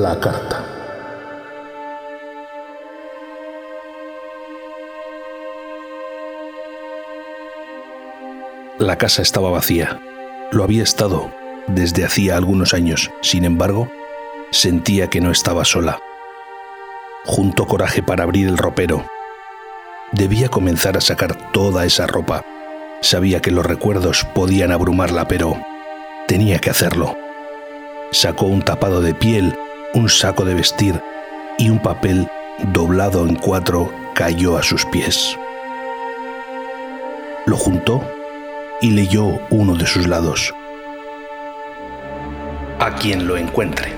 La carta. La casa estaba vacía. Lo había estado desde hacía algunos años. Sin embargo, sentía que no estaba sola. Juntó coraje para abrir el ropero. Debía comenzar a sacar toda esa ropa. Sabía que los recuerdos podían abrumarla, pero tenía que hacerlo. Sacó un tapado de piel, un saco de vestir y un papel doblado en cuatro cayó a sus pies. Lo juntó y leyó uno de sus lados. A quien lo encuentre.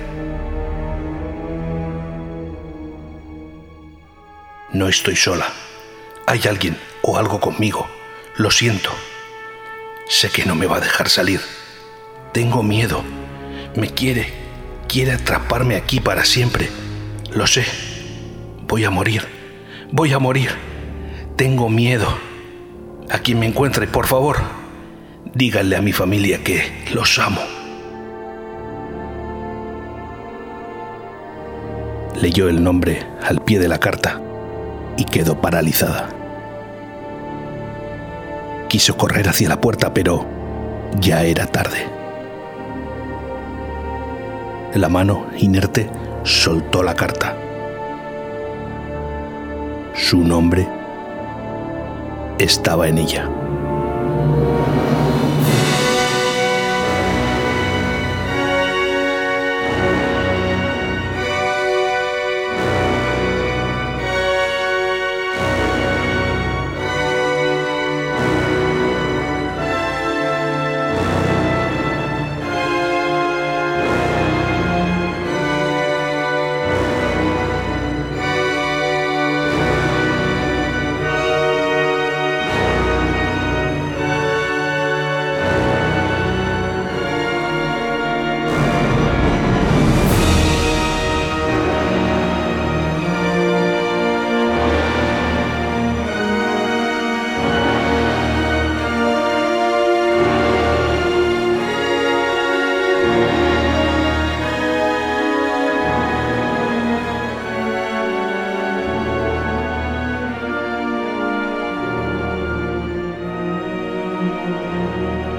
No estoy sola. Hay alguien o algo conmigo. Lo siento. Sé que no me va a dejar salir. Tengo miedo. Me quiere. Quiere atraparme aquí para siempre. Lo sé. Voy a morir. Voy a morir. Tengo miedo. A quien me encuentre, por favor, díganle a mi familia que los amo. Leyó el nombre al pie de la carta y quedó paralizada. Quiso correr hacia la puerta, pero ya era tarde. La mano inerte soltó la carta. Su nombre estaba en ella. Música